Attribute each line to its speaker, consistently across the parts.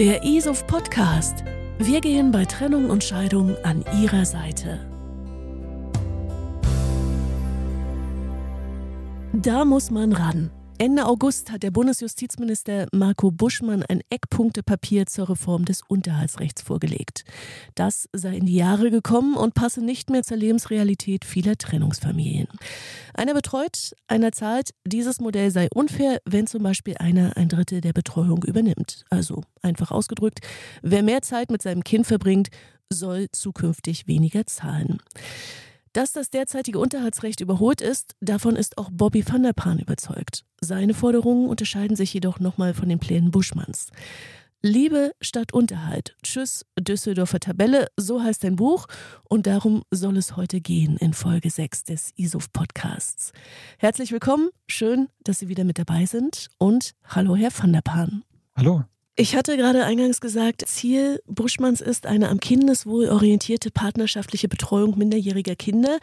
Speaker 1: Der ISOF Podcast. Wir gehen bei Trennung und Scheidung an Ihrer Seite. Da muss man ran. Ende August hat der Bundesjustizminister Marco Buschmann ein Eckpunktepapier zur Reform des Unterhaltsrechts vorgelegt. Das sei in die Jahre gekommen und passe nicht mehr zur Lebensrealität vieler Trennungsfamilien. Einer betreut, einer zahlt. Dieses Modell sei unfair, wenn zum Beispiel einer ein Drittel der Betreuung übernimmt. Also einfach ausgedrückt, wer mehr Zeit mit seinem Kind verbringt, soll zukünftig weniger zahlen. Dass das derzeitige Unterhaltsrecht überholt ist, davon ist auch Bobby van der Paan überzeugt. Seine Forderungen unterscheiden sich jedoch nochmal von den Plänen Buschmanns. Liebe statt Unterhalt. Tschüss, Düsseldorfer Tabelle, so heißt ein Buch und darum soll es heute gehen in Folge 6 des ISOF Podcasts. Herzlich willkommen, schön, dass Sie wieder mit dabei sind und hallo Herr van der Paan.
Speaker 2: Hallo.
Speaker 1: Ich hatte gerade eingangs gesagt, Ziel Buschmanns ist eine am Kindeswohl orientierte partnerschaftliche Betreuung minderjähriger Kinder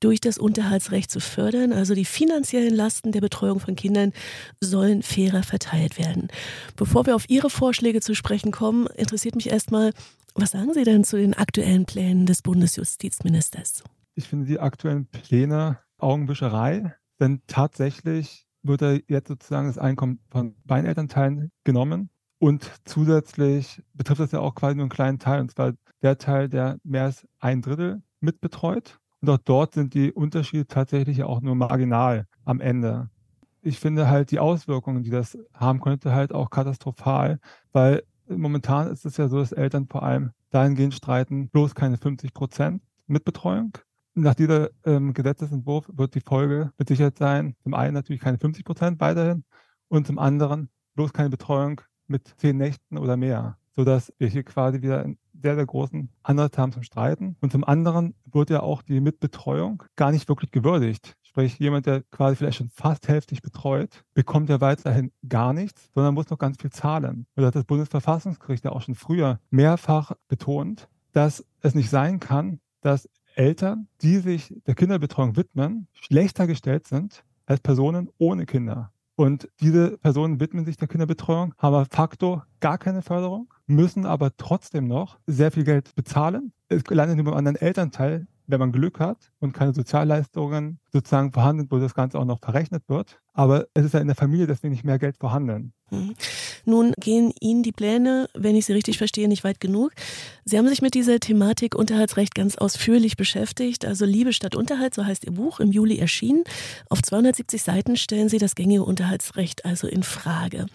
Speaker 1: durch das Unterhaltsrecht zu fördern. Also die finanziellen Lasten der Betreuung von Kindern sollen fairer verteilt werden. Bevor wir auf Ihre Vorschläge zu sprechen kommen, interessiert mich erstmal, was sagen Sie denn zu den aktuellen Plänen des Bundesjustizministers?
Speaker 2: Ich finde die aktuellen Pläne Augenwischerei, denn tatsächlich wird da jetzt sozusagen das Einkommen von beiden Elternteilen genommen und zusätzlich betrifft das ja auch quasi nur einen kleinen Teil, und zwar der Teil, der mehr als ein Drittel mitbetreut. Und auch dort sind die Unterschiede tatsächlich auch nur marginal am Ende. Ich finde halt die Auswirkungen, die das haben könnte, halt auch katastrophal, weil momentan ist es ja so, dass Eltern vor allem dahingehend streiten, bloß keine 50 Prozent Mitbetreuung. Nach dieser ähm, Gesetzesentwurf wird die Folge mit Sicherheit sein, zum einen natürlich keine 50 Prozent weiterhin und zum anderen bloß keine Betreuung mit zehn Nächten oder mehr, sodass wir hier quasi wieder einen sehr, sehr großen Anreiz haben zum Streiten. Und zum anderen wird ja auch die Mitbetreuung gar nicht wirklich gewürdigt. Sprich, jemand, der quasi vielleicht schon fast hälftig betreut, bekommt ja weiterhin gar nichts, sondern muss noch ganz viel zahlen. Und hat das Bundesverfassungsgericht ja auch schon früher mehrfach betont, dass es nicht sein kann, dass Eltern, die sich der Kinderbetreuung widmen, schlechter gestellt sind als Personen ohne Kinder. Und diese Personen widmen sich der Kinderbetreuung, haben facto gar keine Förderung, müssen aber trotzdem noch sehr viel Geld bezahlen. Es landet nur beim anderen Elternteil, wenn man Glück hat und keine Sozialleistungen sozusagen vorhanden, wo das Ganze auch noch verrechnet wird. Aber es ist ja in der Familie deswegen nicht mehr Geld vorhanden.
Speaker 1: Mhm. Nun gehen Ihnen die Pläne, wenn ich Sie richtig verstehe, nicht weit genug. Sie haben sich mit dieser Thematik Unterhaltsrecht ganz ausführlich beschäftigt. Also Liebe statt Unterhalt, so heißt Ihr Buch, im Juli erschienen. Auf 270 Seiten stellen Sie das gängige Unterhaltsrecht also in Frage.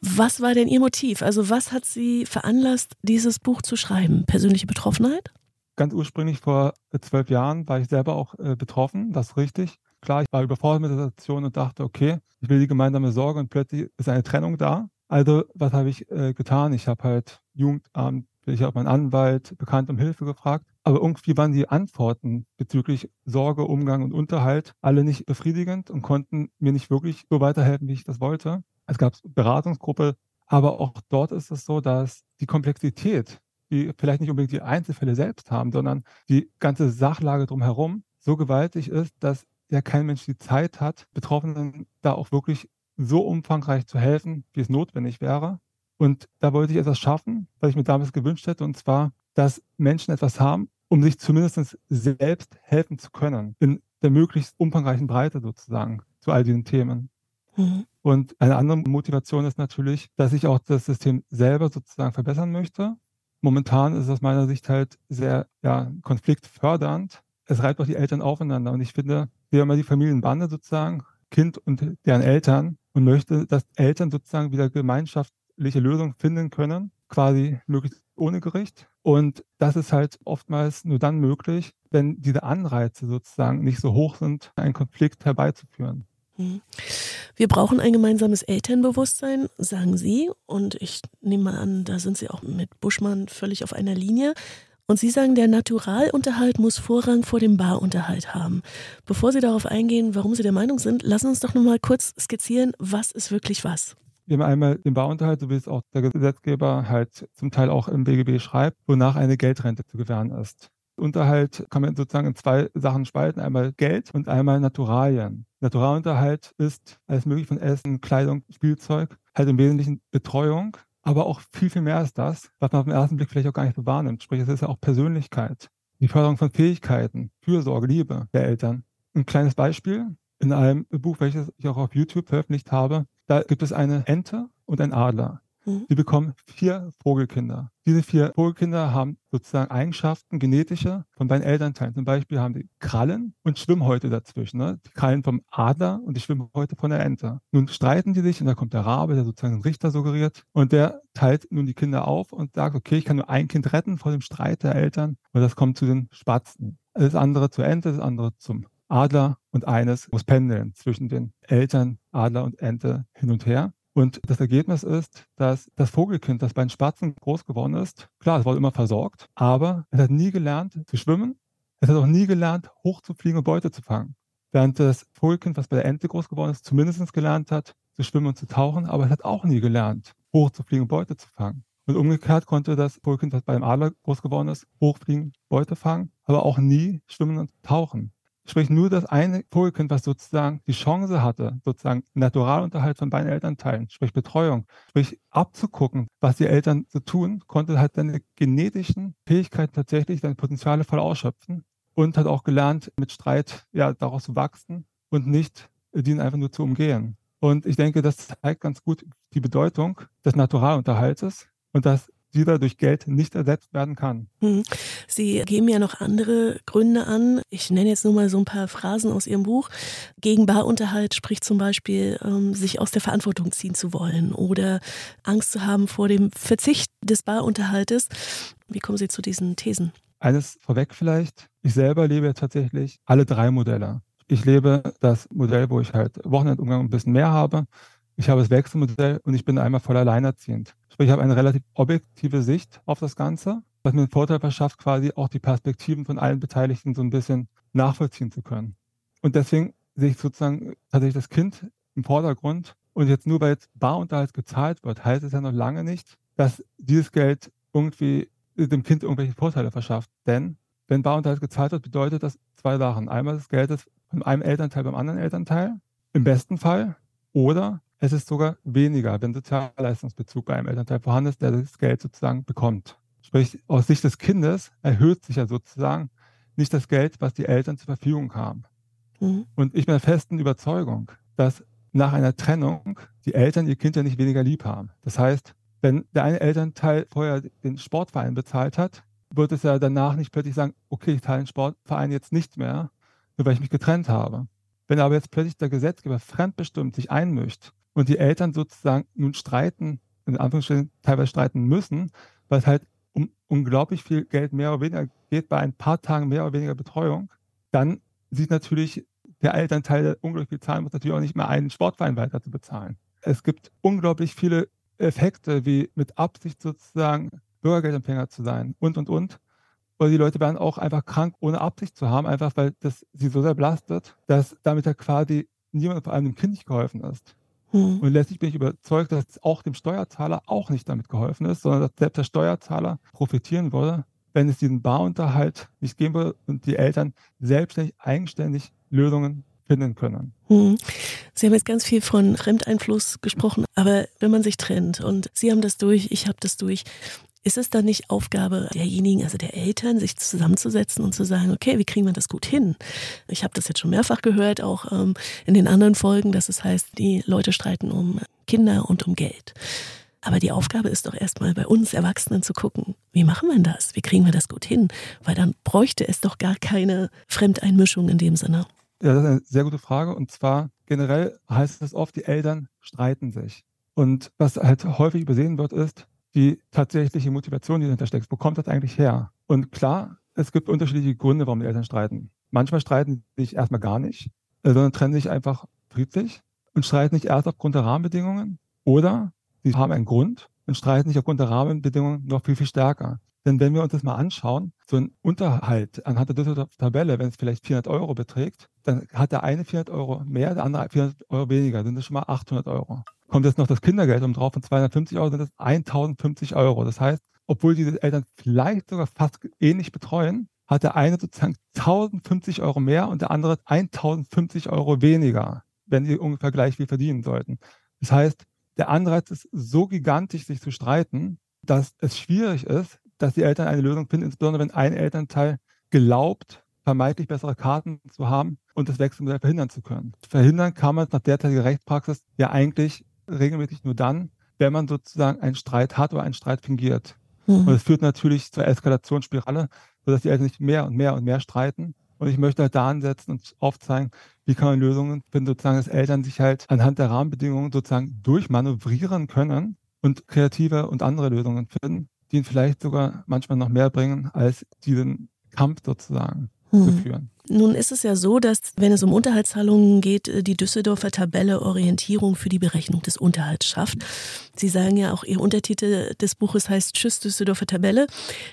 Speaker 1: Was war denn Ihr Motiv? Also was hat Sie veranlasst, dieses Buch zu schreiben? Persönliche Betroffenheit?
Speaker 2: Ganz ursprünglich vor zwölf Jahren war ich selber auch äh, betroffen, das ist richtig. Klar, ich war überfordert mit der Situation und dachte, okay, ich will die gemeinsame Sorge und plötzlich ist eine Trennung da. Also, was habe ich äh, getan? Ich habe halt Jugendamt, ich habe meinen Anwalt, bekannt um Hilfe gefragt. Aber irgendwie waren die Antworten bezüglich Sorge, Umgang und Unterhalt alle nicht befriedigend und konnten mir nicht wirklich so weiterhelfen, wie ich das wollte. Es gab Beratungsgruppe, aber auch dort ist es so, dass die Komplexität die vielleicht nicht unbedingt die Einzelfälle selbst haben, sondern die ganze Sachlage drumherum so gewaltig ist, dass ja kein Mensch die Zeit hat, Betroffenen da auch wirklich so umfangreich zu helfen, wie es notwendig wäre. Und da wollte ich etwas schaffen, was ich mir damals gewünscht hätte, und zwar, dass Menschen etwas haben, um sich zumindest selbst helfen zu können, in der möglichst umfangreichen Breite sozusagen zu all diesen Themen. Mhm. Und eine andere Motivation ist natürlich, dass ich auch das System selber sozusagen verbessern möchte momentan ist es aus meiner Sicht halt sehr ja, konfliktfördernd. Es reibt auch die Eltern aufeinander. Und ich finde, wir haben ja die Familienbande sozusagen, Kind und deren Eltern und möchte, dass Eltern sozusagen wieder gemeinschaftliche Lösungen finden können, quasi möglichst ohne Gericht. Und das ist halt oftmals nur dann möglich, wenn diese Anreize sozusagen nicht so hoch sind, einen Konflikt herbeizuführen.
Speaker 1: Wir brauchen ein gemeinsames Elternbewusstsein, sagen Sie. Und ich nehme mal an, da sind Sie auch mit Buschmann völlig auf einer Linie. Und Sie sagen, der Naturalunterhalt muss Vorrang vor dem Barunterhalt haben. Bevor Sie darauf eingehen, warum Sie der Meinung sind, lassen Sie uns doch nochmal kurz skizzieren, was ist wirklich was.
Speaker 2: Wir haben einmal den Barunterhalt, so wie es auch der Gesetzgeber halt zum Teil auch im BGB schreibt, wonach eine Geldrente zu gewähren ist. Unterhalt kann man sozusagen in zwei Sachen spalten, einmal Geld und einmal Naturalien. Naturalunterhalt ist alles mögliche von Essen, Kleidung, Spielzeug, halt im Wesentlichen Betreuung, aber auch viel, viel mehr als das, was man auf den ersten Blick vielleicht auch gar nicht so wahrnimmt. Sprich, es ist ja auch Persönlichkeit, die Förderung von Fähigkeiten, Fürsorge, Liebe der Eltern. Ein kleines Beispiel in einem Buch, welches ich auch auf YouTube veröffentlicht habe, da gibt es eine Ente und einen Adler. Mhm. Die bekommen vier Vogelkinder. Diese vier Vogelkinder haben sozusagen Eigenschaften, genetische, von beiden Elternteilen. Zum Beispiel haben die Krallen und Schwimmhäute dazwischen. Ne? Die Krallen vom Adler und die Schwimmhäute von der Ente. Nun streiten die sich und da kommt der Rabe, der sozusagen den Richter suggeriert. Und der teilt nun die Kinder auf und sagt, okay, ich kann nur ein Kind retten vor dem Streit der Eltern. Und das kommt zu den Spatzen. Das andere zur Ente, das andere zum Adler und eines muss pendeln zwischen den Eltern, Adler und Ente hin und her. Und das Ergebnis ist, dass das Vogelkind, das bei den Spatzen groß geworden ist, klar, es wurde immer versorgt, aber es hat nie gelernt zu schwimmen. Es hat auch nie gelernt, hochzufliegen und Beute zu fangen. Während das Vogelkind, was bei der Ente groß geworden ist, zumindest gelernt hat, zu schwimmen und zu tauchen, aber es hat auch nie gelernt, hochzufliegen und Beute zu fangen. Und umgekehrt konnte das Vogelkind, das bei dem Adler groß geworden ist, hochfliegen, Beute fangen, aber auch nie schwimmen und tauchen. Sprich, nur das eine Vogelkind, was sozusagen die Chance hatte, sozusagen Naturalunterhalt von beiden Elternteilen, sprich Betreuung, sprich abzugucken, was die Eltern so tun, konnte halt seine genetischen Fähigkeiten tatsächlich, seine Potenziale voll ausschöpfen und hat auch gelernt, mit Streit ja daraus zu wachsen und nicht den einfach nur zu umgehen. Und ich denke, das zeigt ganz gut die Bedeutung des Naturalunterhaltes und dass dieser durch Geld nicht ersetzt werden kann. Hm.
Speaker 1: Sie geben ja noch andere Gründe an. Ich nenne jetzt nur mal so ein paar Phrasen aus Ihrem Buch. Gegen Barunterhalt spricht zum Beispiel, ähm, sich aus der Verantwortung ziehen zu wollen oder Angst zu haben vor dem Verzicht des Barunterhaltes. Wie kommen Sie zu diesen Thesen?
Speaker 2: Eines vorweg vielleicht. Ich selber lebe tatsächlich alle drei Modelle. Ich lebe das Modell, wo ich halt Wochenendumgang ein bisschen mehr habe. Ich habe das Wechselmodell und ich bin einmal voll alleinerziehend. Sprich, ich habe eine relativ objektive Sicht auf das Ganze, was mir den Vorteil verschafft, quasi auch die Perspektiven von allen Beteiligten so ein bisschen nachvollziehen zu können. Und deswegen sehe ich sozusagen tatsächlich das Kind im Vordergrund. Und jetzt nur weil jetzt Barunterhalt gezahlt wird, heißt es ja noch lange nicht, dass dieses Geld irgendwie dem Kind irgendwelche Vorteile verschafft. Denn wenn Barunterhalt gezahlt wird, bedeutet das zwei Sachen. Einmal das Geld ist von einem Elternteil beim anderen Elternteil, im besten Fall. Oder es ist sogar weniger, wenn Sozialleistungsbezug bei einem Elternteil vorhanden ist, der das Geld sozusagen bekommt. Sprich, aus Sicht des Kindes erhöht sich ja sozusagen nicht das Geld, was die Eltern zur Verfügung haben. Mhm. Und ich bin der festen Überzeugung, dass nach einer Trennung die Eltern ihr Kind ja nicht weniger lieb haben. Das heißt, wenn der eine Elternteil vorher den Sportverein bezahlt hat, wird es ja danach nicht plötzlich sagen, okay, ich zahle den Sportverein jetzt nicht mehr, nur weil ich mich getrennt habe. Wenn aber jetzt plötzlich der Gesetzgeber fremdbestimmt sich einmischt und die Eltern sozusagen nun streiten, in Anführungsstrichen teilweise streiten müssen, weil es halt um unglaublich viel Geld mehr oder weniger geht, bei ein paar Tagen mehr oder weniger Betreuung, dann sieht natürlich der Elternteil, der unglaublich viel zahlen muss, natürlich auch nicht mehr einen Sportverein weiter zu bezahlen. Es gibt unglaublich viele Effekte, wie mit Absicht sozusagen Bürgergeldempfänger zu sein und, und, und. Oder die Leute werden auch einfach krank, ohne Absicht zu haben, einfach weil das sie so sehr belastet, dass damit ja quasi niemand, vor allem dem Kind nicht geholfen ist. Mhm. Und letztlich bin ich überzeugt, dass auch dem Steuerzahler auch nicht damit geholfen ist, sondern dass selbst der Steuerzahler profitieren würde, wenn es diesen Barunterhalt nicht geben würde und die Eltern selbstständig, eigenständig Lösungen finden können.
Speaker 1: Mhm. Sie haben jetzt ganz viel von Fremdeinfluss gesprochen, aber wenn man sich trennt und Sie haben das durch, ich habe das durch, ist es dann nicht Aufgabe derjenigen, also der Eltern, sich zusammenzusetzen und zu sagen, okay, wie kriegen wir das gut hin? Ich habe das jetzt schon mehrfach gehört, auch ähm, in den anderen Folgen, dass es heißt, die Leute streiten um Kinder und um Geld. Aber die Aufgabe ist doch erstmal bei uns Erwachsenen zu gucken, wie machen wir das? Wie kriegen wir das gut hin? Weil dann bräuchte es doch gar keine Fremdeinmischung in dem Sinne.
Speaker 2: Ja, das ist eine sehr gute Frage. Und zwar generell heißt es oft, die Eltern streiten sich. Und was halt häufig übersehen wird, ist, die tatsächliche Motivation, die dahinter steckt. Wo kommt das eigentlich her? Und klar, es gibt unterschiedliche Gründe, warum die Eltern streiten. Manchmal streiten sie sich erstmal gar nicht, sondern trennen sich einfach friedlich und streiten nicht erst aufgrund der Rahmenbedingungen oder sie haben einen Grund und streiten sich aufgrund der Rahmenbedingungen noch viel, viel stärker. Denn wenn wir uns das mal anschauen, so ein Unterhalt anhand der Düsseldorfer Tabelle, wenn es vielleicht 400 Euro beträgt, dann hat der eine 400 Euro mehr, der andere 400 Euro weniger, sind das schon mal 800 Euro. Kommt jetzt noch das Kindergeld um drauf von 250 Euro, sind das 1050 Euro. Das heißt, obwohl diese Eltern vielleicht sogar fast ähnlich betreuen, hat der eine sozusagen 1050 Euro mehr und der andere 1050 Euro weniger, wenn sie ungefähr gleich viel verdienen sollten. Das heißt, der Anreiz ist so gigantisch, sich zu streiten, dass es schwierig ist, dass die Eltern eine Lösung finden, insbesondere wenn ein Elternteil glaubt, vermeintlich bessere Karten zu haben und das Wechselmodell verhindern zu können. Verhindern kann man nach derzeitiger Rechtspraxis ja eigentlich regelmäßig nur dann, wenn man sozusagen einen Streit hat oder einen Streit fingiert. Mhm. Und es führt natürlich zur Eskalationsspirale, sodass die Eltern sich mehr und mehr und mehr streiten. Und ich möchte halt da ansetzen und aufzeigen, wie kann man Lösungen finden, sozusagen, dass Eltern sich halt anhand der Rahmenbedingungen sozusagen durchmanövrieren können und kreative und andere Lösungen finden, die ihnen vielleicht sogar manchmal noch mehr bringen als diesen Kampf sozusagen mhm. zu führen.
Speaker 1: Nun ist es ja so, dass, wenn es um Unterhaltszahlungen geht, äh, die Düsseldorfer Tabelle Orientierung für die Berechnung des Unterhalts schafft. Sie sagen ja auch, Ihr Untertitel des Buches heißt Tschüss Düsseldorfer Tabelle.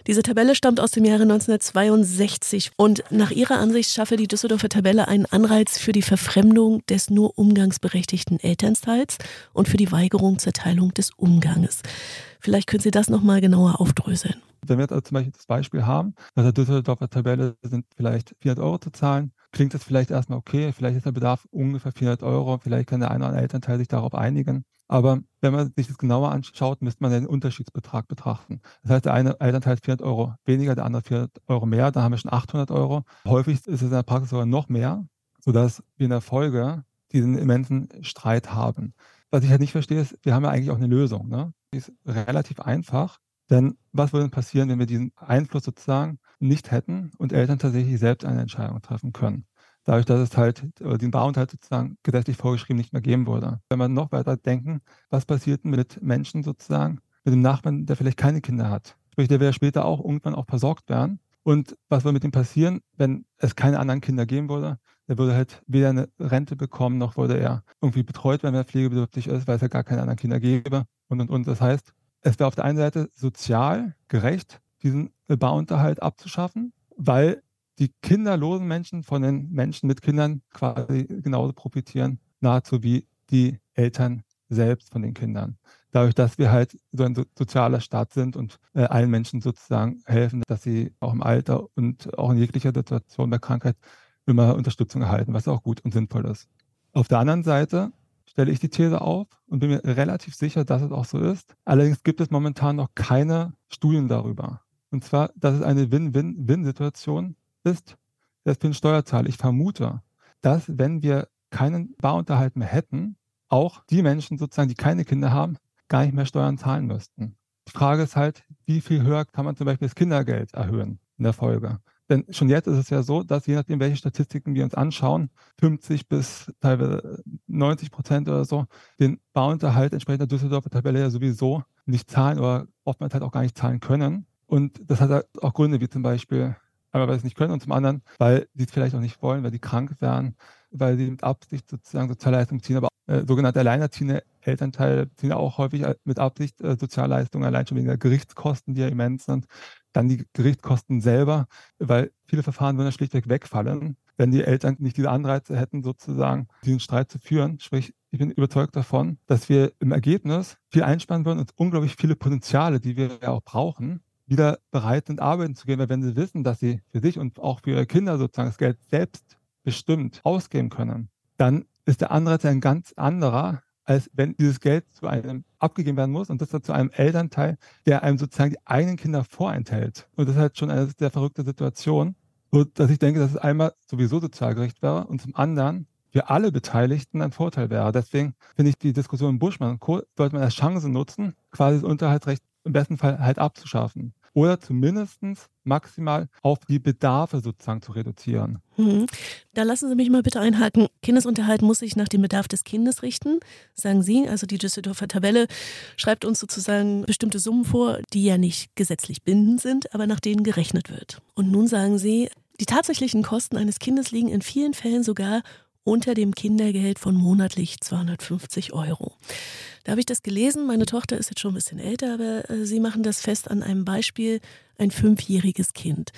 Speaker 1: Diese Tabelle stammt aus dem Jahre 1962 und nach Ihrer Ansicht schaffe die Düsseldorfer Tabelle einen Anreiz für die Verfremdung des nur umgangsberechtigten Elternteils und für die Weigerung zur Teilung des Umganges. Vielleicht können Sie das nochmal genauer aufdröseln.
Speaker 2: Wenn wir jetzt zum Beispiel das Beispiel haben, dass der Düsseldorfer Tabelle sind vielleicht 400 Euro zu zahlen, klingt das vielleicht erstmal okay, vielleicht ist der Bedarf ungefähr 400 Euro, vielleicht kann der eine oder andere Elternteil sich darauf einigen. Aber wenn man sich das genauer anschaut, müsste man den Unterschiedsbetrag betrachten. Das heißt, der eine Elternteil ist 400 Euro weniger, der andere 400 Euro mehr, dann haben wir schon 800 Euro. Häufig ist es in der Praxis sogar noch mehr, sodass wir in der Folge diesen immensen Streit haben. Was ich halt nicht verstehe, ist, wir haben ja eigentlich auch eine Lösung. Ne? Die ist relativ einfach. Denn was würde passieren, wenn wir diesen Einfluss sozusagen nicht hätten und Eltern tatsächlich selbst eine Entscheidung treffen können? Dadurch, dass es halt den Barunterhalt sozusagen gesetzlich vorgeschrieben nicht mehr geben würde. Wenn wir noch weiter denken, was passiert mit Menschen sozusagen, mit dem Nachbarn, der vielleicht keine Kinder hat? Sprich, der wäre später auch irgendwann auch versorgt werden. Und was würde mit ihm passieren, wenn es keine anderen Kinder geben würde? Der würde halt weder eine Rente bekommen, noch würde er irgendwie betreut werden, wenn er pflegebedürftig ist, weil es ja gar keine anderen Kinder gäbe und und und. Das heißt, es wäre auf der einen Seite sozial gerecht, diesen Barunterhalt abzuschaffen, weil die kinderlosen Menschen von den Menschen mit Kindern quasi genauso profitieren, nahezu wie die Eltern selbst von den Kindern. Dadurch, dass wir halt so ein sozialer Staat sind und äh, allen Menschen sozusagen helfen, dass sie auch im Alter und auch in jeglicher Situation bei Krankheit immer Unterstützung erhalten, was auch gut und sinnvoll ist. Auf der anderen Seite stelle ich die These auf und bin mir relativ sicher, dass es auch so ist. Allerdings gibt es momentan noch keine Studien darüber. Und zwar, dass es eine Win-Win-Win-Situation ist, das den Steuerzahler. Ich vermute, dass wenn wir keinen Barunterhalt mehr hätten, auch die Menschen sozusagen, die keine Kinder haben, gar nicht mehr Steuern zahlen müssten. Die Frage ist halt, wie viel höher kann man zum Beispiel das Kindergeld erhöhen in der Folge? Denn schon jetzt ist es ja so, dass je nachdem, welche Statistiken wir uns anschauen, 50 bis teilweise 90 Prozent oder so, den Bauunterhalt entsprechend der Düsseldorfer Tabelle ja sowieso nicht zahlen oder oftmals halt auch gar nicht zahlen können. Und das hat halt auch Gründe, wie zum Beispiel, einmal, weil sie es nicht können und zum anderen, weil sie es vielleicht auch nicht wollen, weil sie krank wären, weil sie mit Absicht sozusagen Sozialleistungen ziehen, aber äh, sogenannte alleinerziehende Elternteile ziehen auch häufig äh, mit Absicht äh, Sozialleistungen, allein schon wegen der Gerichtskosten, die ja immens sind. Dann die Gerichtskosten selber, weil viele Verfahren würden ja schlichtweg wegfallen, wenn die Eltern nicht diese Anreize hätten, sozusagen diesen Streit zu führen. Sprich, ich bin überzeugt davon, dass wir im Ergebnis viel einsparen würden und unglaublich viele Potenziale, die wir ja auch brauchen, wieder bereit sind, arbeiten zu gehen. Weil wenn sie wissen, dass sie für sich und auch für ihre Kinder sozusagen das Geld selbst bestimmt ausgeben können, dann ist der Anreiz ein ganz anderer, als wenn dieses Geld zu einem abgegeben werden muss und das zu einem Elternteil, der einem sozusagen die eigenen Kinder vorenthält. Und das ist halt schon eine sehr verrückte Situation, so dass ich denke, dass es einmal sowieso sozial gerecht wäre und zum anderen für alle Beteiligten ein Vorteil wäre. Deswegen finde ich die Diskussion Buschmann und Co. sollte man als Chance nutzen, quasi das Unterhaltsrecht im besten Fall halt abzuschaffen oder zumindest maximal auf die Bedarfe sozusagen zu reduzieren.
Speaker 1: Mhm. Da lassen Sie mich mal bitte einhaken. Kindesunterhalt muss sich nach dem Bedarf des Kindes richten, sagen Sie. Also die Düsseldorfer Tabelle schreibt uns sozusagen bestimmte Summen vor, die ja nicht gesetzlich bindend sind, aber nach denen gerechnet wird. Und nun sagen Sie, die tatsächlichen Kosten eines Kindes liegen in vielen Fällen sogar unter dem Kindergeld von monatlich 250 Euro. Da habe ich das gelesen. Meine Tochter ist jetzt schon ein bisschen älter, aber äh, sie machen das fest an einem Beispiel, ein fünfjähriges Kind.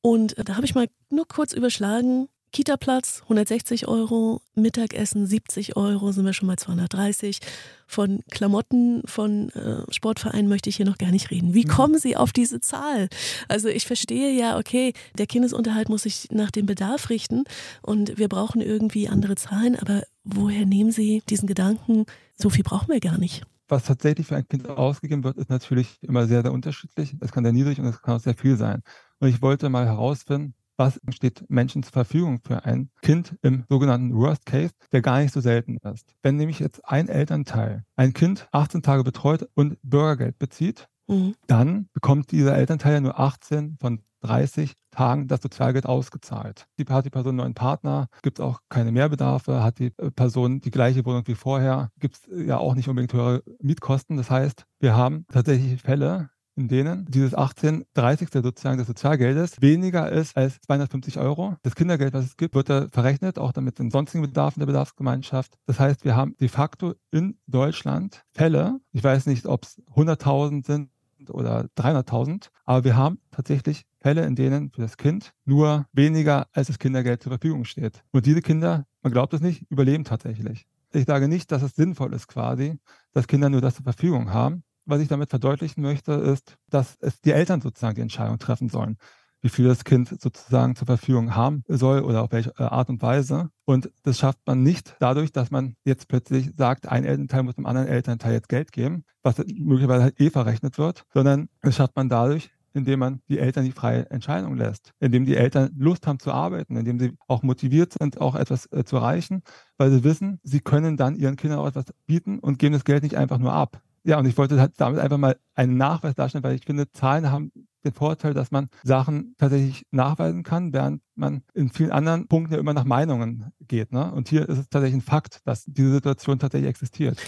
Speaker 1: Und äh, da habe ich mal nur kurz überschlagen, Kita-Platz 160 Euro, Mittagessen 70 Euro, sind wir schon mal 230. Von Klamotten, von äh, Sportvereinen möchte ich hier noch gar nicht reden. Wie mhm. kommen Sie auf diese Zahl? Also ich verstehe ja, okay, der Kindesunterhalt muss sich nach dem Bedarf richten und wir brauchen irgendwie andere Zahlen, aber woher nehmen Sie diesen Gedanken, so viel brauchen wir gar nicht?
Speaker 2: Was tatsächlich für ein Kind ausgegeben wird, ist natürlich immer sehr, sehr unterschiedlich. Es kann sehr niedrig und es kann auch sehr viel sein. Und ich wollte mal herausfinden, was steht Menschen zur Verfügung für ein Kind im sogenannten Worst Case, der gar nicht so selten ist. Wenn nämlich jetzt ein Elternteil ein Kind 18 Tage betreut und Bürgergeld bezieht, mhm. dann bekommt dieser Elternteil ja nur 18 von 30 Tagen das Sozialgeld ausgezahlt. Die, hat die Person einen neuen Partner, gibt es auch keine Mehrbedarfe, hat die äh, Person die gleiche Wohnung wie vorher, gibt es ja auch nicht unbedingt höhere Mietkosten. Das heißt, wir haben tatsächlich Fälle, in denen dieses 18 30. sozusagen des Sozialgeldes weniger ist als 250 Euro. Das Kindergeld, was es gibt, wird da verrechnet, auch damit den sonstigen Bedarfen der Bedarfsgemeinschaft. Das heißt, wir haben de facto in Deutschland Fälle, ich weiß nicht, ob es 100.000 sind oder 300.000, aber wir haben tatsächlich Fälle, in denen für das Kind nur weniger als das Kindergeld zur Verfügung steht. Und diese Kinder, man glaubt es nicht, überleben tatsächlich. Ich sage nicht, dass es sinnvoll ist quasi, dass Kinder nur das zur Verfügung haben, was ich damit verdeutlichen möchte, ist, dass es die Eltern sozusagen die Entscheidung treffen sollen, wie viel das Kind sozusagen zur Verfügung haben soll oder auf welche äh, Art und Weise. Und das schafft man nicht dadurch, dass man jetzt plötzlich sagt, ein Elternteil muss dem anderen Elternteil jetzt Geld geben, was möglicherweise halt eh verrechnet wird, sondern das schafft man dadurch, indem man die Eltern die freie Entscheidung lässt, indem die Eltern Lust haben zu arbeiten, indem sie auch motiviert sind, auch etwas äh, zu erreichen, weil sie wissen, sie können dann ihren Kindern auch etwas bieten und geben das Geld nicht einfach nur ab. Ja, und ich wollte halt damit einfach mal einen Nachweis darstellen, weil ich finde, Zahlen haben den Vorteil, dass man Sachen tatsächlich nachweisen kann, während man in vielen anderen Punkten ja immer nach Meinungen geht. Ne? Und hier ist es tatsächlich ein Fakt, dass diese Situation tatsächlich existiert.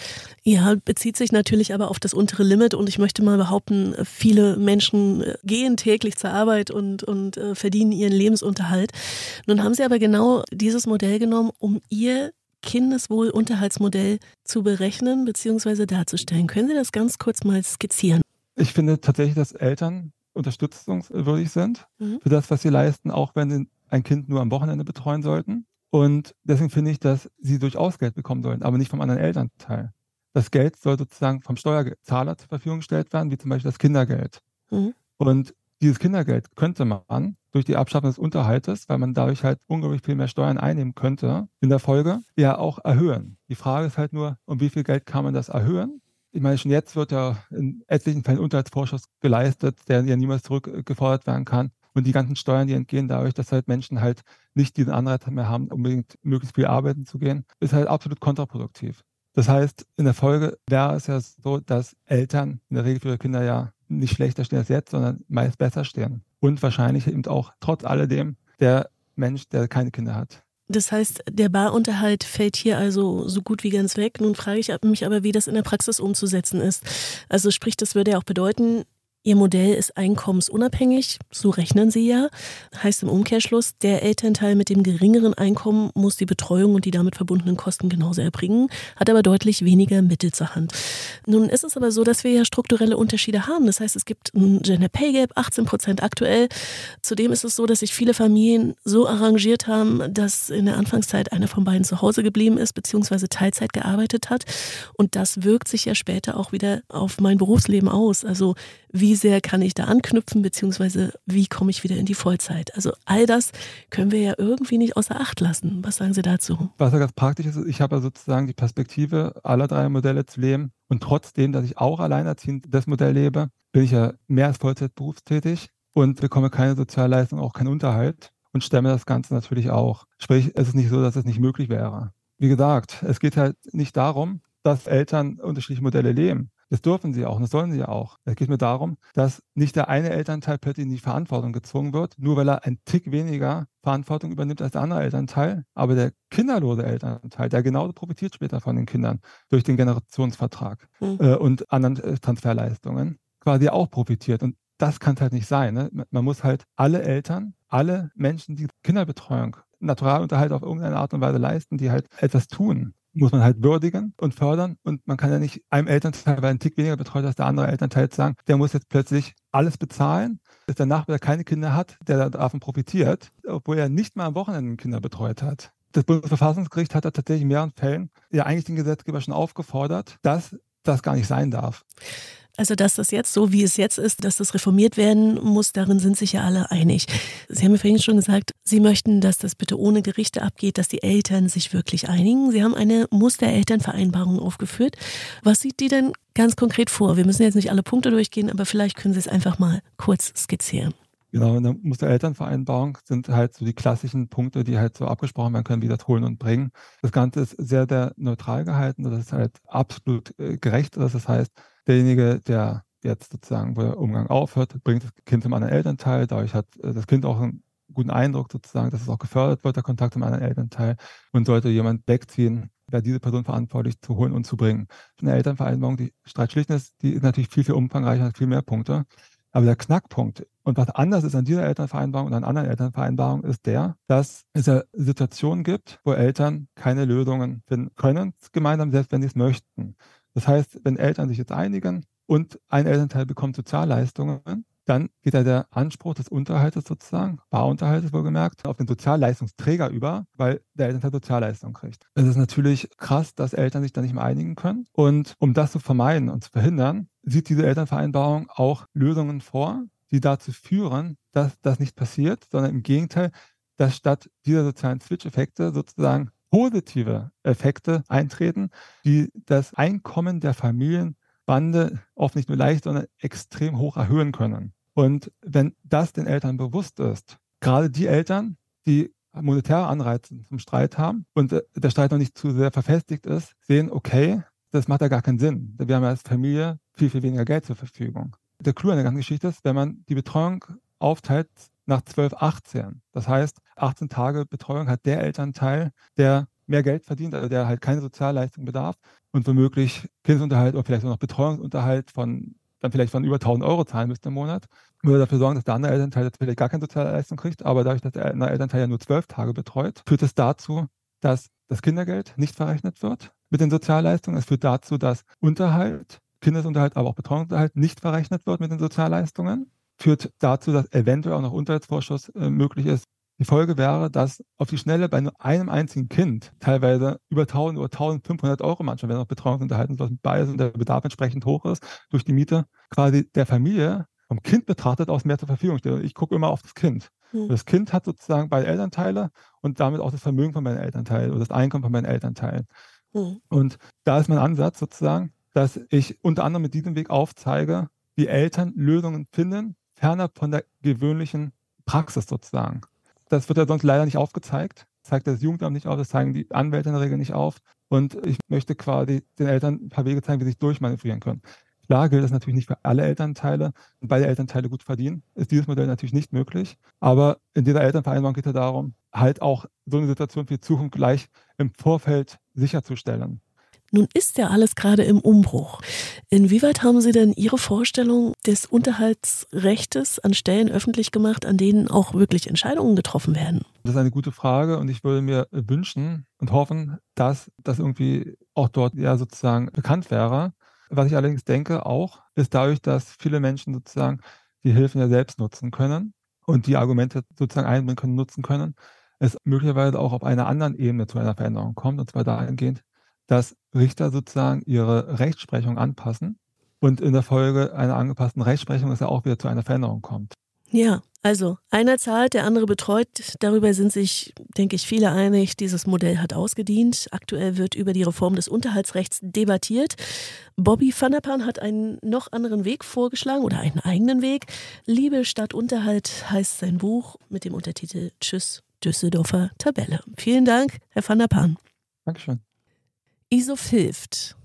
Speaker 1: Ja, bezieht sich natürlich aber auf das untere Limit und ich möchte mal behaupten, viele Menschen äh, gehen täglich zur Arbeit und, und äh, verdienen ihren Lebensunterhalt. Nun haben sie aber genau dieses Modell genommen, um ihr Kindeswohlunterhaltsmodell zu berechnen bzw. darzustellen. Können Sie das ganz kurz mal skizzieren?
Speaker 2: Ich finde tatsächlich, dass Eltern unterstützungswürdig sind mhm. für das, was sie leisten, auch wenn sie ein Kind nur am Wochenende betreuen sollten. Und deswegen finde ich, dass sie durchaus Geld bekommen sollen, aber nicht vom anderen Elternteil. Das Geld soll sozusagen vom Steuerzahler zur Verfügung gestellt werden, wie zum Beispiel das Kindergeld. Mhm. Und dieses Kindergeld könnte man durch die Abschaffung des Unterhaltes, weil man dadurch halt unglaublich viel mehr Steuern einnehmen könnte, in der Folge ja auch erhöhen. Die Frage ist halt nur, um wie viel Geld kann man das erhöhen? Ich meine, schon jetzt wird ja in etlichen Fällen Unterhaltsvorschuss geleistet, der ja niemals zurückgefordert werden kann. Und die ganzen Steuern, die entgehen dadurch, dass halt Menschen halt nicht diesen Anreiz mehr haben, unbedingt möglichst viel arbeiten zu gehen, ist halt absolut kontraproduktiv. Das heißt, in der Folge wäre es ja so, dass Eltern in der Regel für ihre Kinder ja nicht schlechter stehen als jetzt, sondern meist besser stehen. Und wahrscheinlich eben auch trotz alledem der Mensch, der keine Kinder hat.
Speaker 1: Das heißt, der Barunterhalt fällt hier also so gut wie ganz weg. Nun frage ich mich aber, wie das in der Praxis umzusetzen ist. Also sprich, das würde ja auch bedeuten, Ihr Modell ist einkommensunabhängig, so rechnen Sie ja. Heißt im Umkehrschluss, der Elternteil mit dem geringeren Einkommen muss die Betreuung und die damit verbundenen Kosten genauso erbringen, hat aber deutlich weniger Mittel zur Hand. Nun ist es aber so, dass wir ja strukturelle Unterschiede haben. Das heißt, es gibt ein Gender Pay Gap, 18 Prozent aktuell. Zudem ist es so, dass sich viele Familien so arrangiert haben, dass in der Anfangszeit einer von beiden zu Hause geblieben ist, beziehungsweise Teilzeit gearbeitet hat. Und das wirkt sich ja später auch wieder auf mein Berufsleben aus. Also wie sehr kann ich da anknüpfen, beziehungsweise wie komme ich wieder in die Vollzeit. Also all das können wir ja irgendwie nicht außer Acht lassen. Was sagen Sie dazu?
Speaker 2: Was ja ganz praktisch ist, ich habe ja sozusagen die Perspektive aller drei Modelle zu leben und trotzdem, dass ich auch alleinerziehend das Modell lebe, bin ich ja mehr als Vollzeit berufstätig und bekomme keine Sozialleistung, auch keinen Unterhalt und stemme das Ganze natürlich auch. Sprich, es ist nicht so, dass es nicht möglich wäre. Wie gesagt, es geht halt nicht darum, dass Eltern unterschiedliche Modelle leben. Das dürfen sie auch und das sollen sie auch. Es geht mir darum, dass nicht der eine Elternteil plötzlich in die Verantwortung gezwungen wird, nur weil er ein Tick weniger Verantwortung übernimmt als der andere Elternteil. Aber der kinderlose Elternteil, der genauso profitiert später von den Kindern durch den Generationsvertrag mhm. äh, und anderen äh, Transferleistungen, quasi auch profitiert. Und das kann es halt nicht sein. Ne? Man muss halt alle Eltern, alle Menschen, die Kinderbetreuung, Naturalunterhalt auf irgendeine Art und Weise leisten, die halt etwas tun, muss man halt würdigen und fördern. Und man kann ja nicht einem Elternteil, weil ein Tick weniger betreut als der andere Elternteil sagen, der muss jetzt plötzlich alles bezahlen, ist der Nachbar, keine Kinder hat, der davon profitiert, obwohl er nicht mal am Wochenende Kinder betreut hat. Das Bundesverfassungsgericht hat da tatsächlich in mehreren Fällen ja eigentlich den Gesetzgeber schon aufgefordert, dass das gar nicht sein darf.
Speaker 1: Also, dass das jetzt so, wie es jetzt ist, dass das reformiert werden muss, darin sind sich ja alle einig. Sie haben ja vorhin schon gesagt, Sie möchten, dass das bitte ohne Gerichte abgeht, dass die Eltern sich wirklich einigen. Sie haben eine Musterelternvereinbarung aufgeführt. Was sieht die denn ganz konkret vor? Wir müssen jetzt nicht alle Punkte durchgehen, aber vielleicht können Sie es einfach mal kurz skizzieren.
Speaker 2: Genau, in der Musterelternvereinbarung sind halt so die klassischen Punkte, die halt so abgesprochen werden können, wie das Holen und Bringen. Das Ganze ist sehr, sehr neutral gehalten, dass es halt absolut äh, gerecht ist. Das heißt, derjenige, der jetzt sozusagen, wo der Umgang aufhört, bringt das Kind zum anderen Elternteil. Dadurch hat äh, das Kind auch einen guten Eindruck sozusagen, dass es auch gefördert wird, der Kontakt zum anderen Elternteil. Und sollte jemand wegziehen, wäre diese Person verantwortlich zu holen und zu bringen. Eine Elternvereinbarung, die Streitschlichtnis, die ist natürlich viel, viel umfangreicher, hat viel mehr Punkte. Aber der Knackpunkt und was anders ist an dieser Elternvereinbarung und an anderen Elternvereinbarungen ist der, dass es ja Situationen gibt, wo Eltern keine Lösungen finden können, gemeinsam, selbst wenn sie es möchten. Das heißt, wenn Eltern sich jetzt einigen und ein Elternteil bekommt Sozialleistungen, dann geht ja der Anspruch des Unterhaltes sozusagen, Barunterhaltes wohlgemerkt, auf den Sozialleistungsträger über, weil der Elternteil Sozialleistung kriegt. Es ist natürlich krass, dass Eltern sich da nicht mehr einigen können. Und um das zu vermeiden und zu verhindern, sieht diese Elternvereinbarung auch Lösungen vor, die dazu führen, dass das nicht passiert, sondern im Gegenteil, dass statt dieser sozialen Switch-Effekte sozusagen positive Effekte eintreten, die das Einkommen der Familienbande oft nicht nur leicht, sondern extrem hoch erhöhen können. Und wenn das den Eltern bewusst ist, gerade die Eltern, die monetäre Anreize zum Streit haben und äh, der Streit noch nicht zu sehr verfestigt ist, sehen, okay, das macht ja gar keinen Sinn. Wir haben ja als Familie viel, viel weniger Geld zur Verfügung. Der Clou an der ganzen Geschichte ist, wenn man die Betreuung aufteilt nach 12, 18. Das heißt, 18 Tage Betreuung hat der Elternteil, der mehr Geld verdient, also der halt keine Sozialleistung bedarf und womöglich Kindesunterhalt oder vielleicht auch noch Betreuungsunterhalt von dann vielleicht von über 1000 Euro zahlen müsste im Monat, würde dafür sorgen, dass der andere Elternteil jetzt vielleicht gar keine Sozialleistung kriegt, aber dadurch, dass der andere Elternteil ja nur zwölf Tage betreut, führt es dazu, dass das Kindergeld nicht verrechnet wird mit den Sozialleistungen. Es führt dazu, dass Unterhalt, Kindesunterhalt, aber auch Betreuungsunterhalt nicht verrechnet wird mit den Sozialleistungen führt dazu, dass eventuell auch noch Unterhaltsvorschuss äh, möglich ist. Die Folge wäre, dass auf die Schnelle bei nur einem einzigen Kind teilweise über 1000 oder 1500 Euro manchmal, wenn noch Betreuungsunterhalten was mit bei ist und der Bedarf entsprechend hoch ist durch die Miete, quasi der Familie vom Kind betrachtet aus mehr zur Verfügung steht. Ich gucke immer auf das Kind. Mhm. Das Kind hat sozusagen beide Elternteile und damit auch das Vermögen von meinen Elternteilen oder das Einkommen von meinen Elternteilen. Mhm. Und da ist mein Ansatz sozusagen, dass ich unter anderem mit diesem Weg aufzeige, wie Eltern Lösungen finden, fernab von der gewöhnlichen Praxis sozusagen. Das wird ja sonst leider nicht aufgezeigt, zeigt das Jugendamt nicht auf, das zeigen die Anwälte in der Regel nicht auf. Und ich möchte quasi den Eltern ein paar Wege zeigen, wie sie sich durchmanövrieren können. Klar gilt das natürlich nicht für alle Elternteile. Und beide Elternteile gut verdienen, ist dieses Modell natürlich nicht möglich. Aber in dieser Elternvereinbarung geht es darum, halt auch so eine Situation für die Zukunft gleich im Vorfeld sicherzustellen.
Speaker 1: Nun ist ja alles gerade im Umbruch. Inwieweit haben Sie denn Ihre Vorstellung des Unterhaltsrechtes an Stellen öffentlich gemacht, an denen auch wirklich Entscheidungen getroffen werden?
Speaker 2: Das ist eine gute Frage und ich würde mir wünschen und hoffen, dass das irgendwie auch dort ja sozusagen bekannt wäre. Was ich allerdings denke auch, ist dadurch, dass viele Menschen sozusagen die Hilfen ja selbst nutzen können und die Argumente sozusagen einbringen können, nutzen können, es möglicherweise auch auf einer anderen Ebene zu einer Veränderung kommt, und zwar dahingehend, dass Richter sozusagen ihre Rechtsprechung anpassen und in der Folge einer angepassten Rechtsprechung es ja auch wieder zu einer Veränderung kommt.
Speaker 1: Ja, also einer zahlt, der andere betreut. Darüber sind sich, denke ich, viele einig. Dieses Modell hat ausgedient. Aktuell wird über die Reform des Unterhaltsrechts debattiert. Bobby van der Pan hat einen noch anderen Weg vorgeschlagen oder einen eigenen Weg. Liebe statt Unterhalt heißt sein Buch mit dem Untertitel Tschüss, Düsseldorfer Tabelle. Vielen Dank, Herr van der Pan.
Speaker 2: Dankeschön.
Speaker 1: Isuf hilft.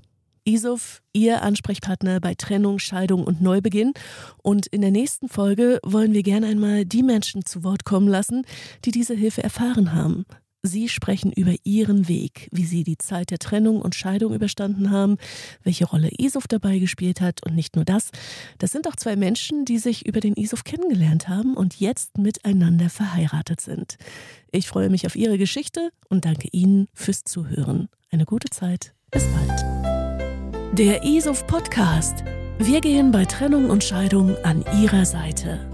Speaker 1: Isuf, Ihr Ansprechpartner bei Trennung, Scheidung und Neubeginn. Und in der nächsten Folge wollen wir gerne einmal die Menschen zu Wort kommen lassen, die diese Hilfe erfahren haben. Sie sprechen über ihren Weg, wie sie die Zeit der Trennung und Scheidung überstanden haben, welche Rolle Isuf dabei gespielt hat und nicht nur das. Das sind auch zwei Menschen, die sich über den Isuf kennengelernt haben und jetzt miteinander verheiratet sind. Ich freue mich auf Ihre Geschichte und danke Ihnen fürs Zuhören. Eine gute Zeit. Bis bald. Der ISOF Podcast. Wir gehen bei Trennung und Scheidung an Ihrer Seite.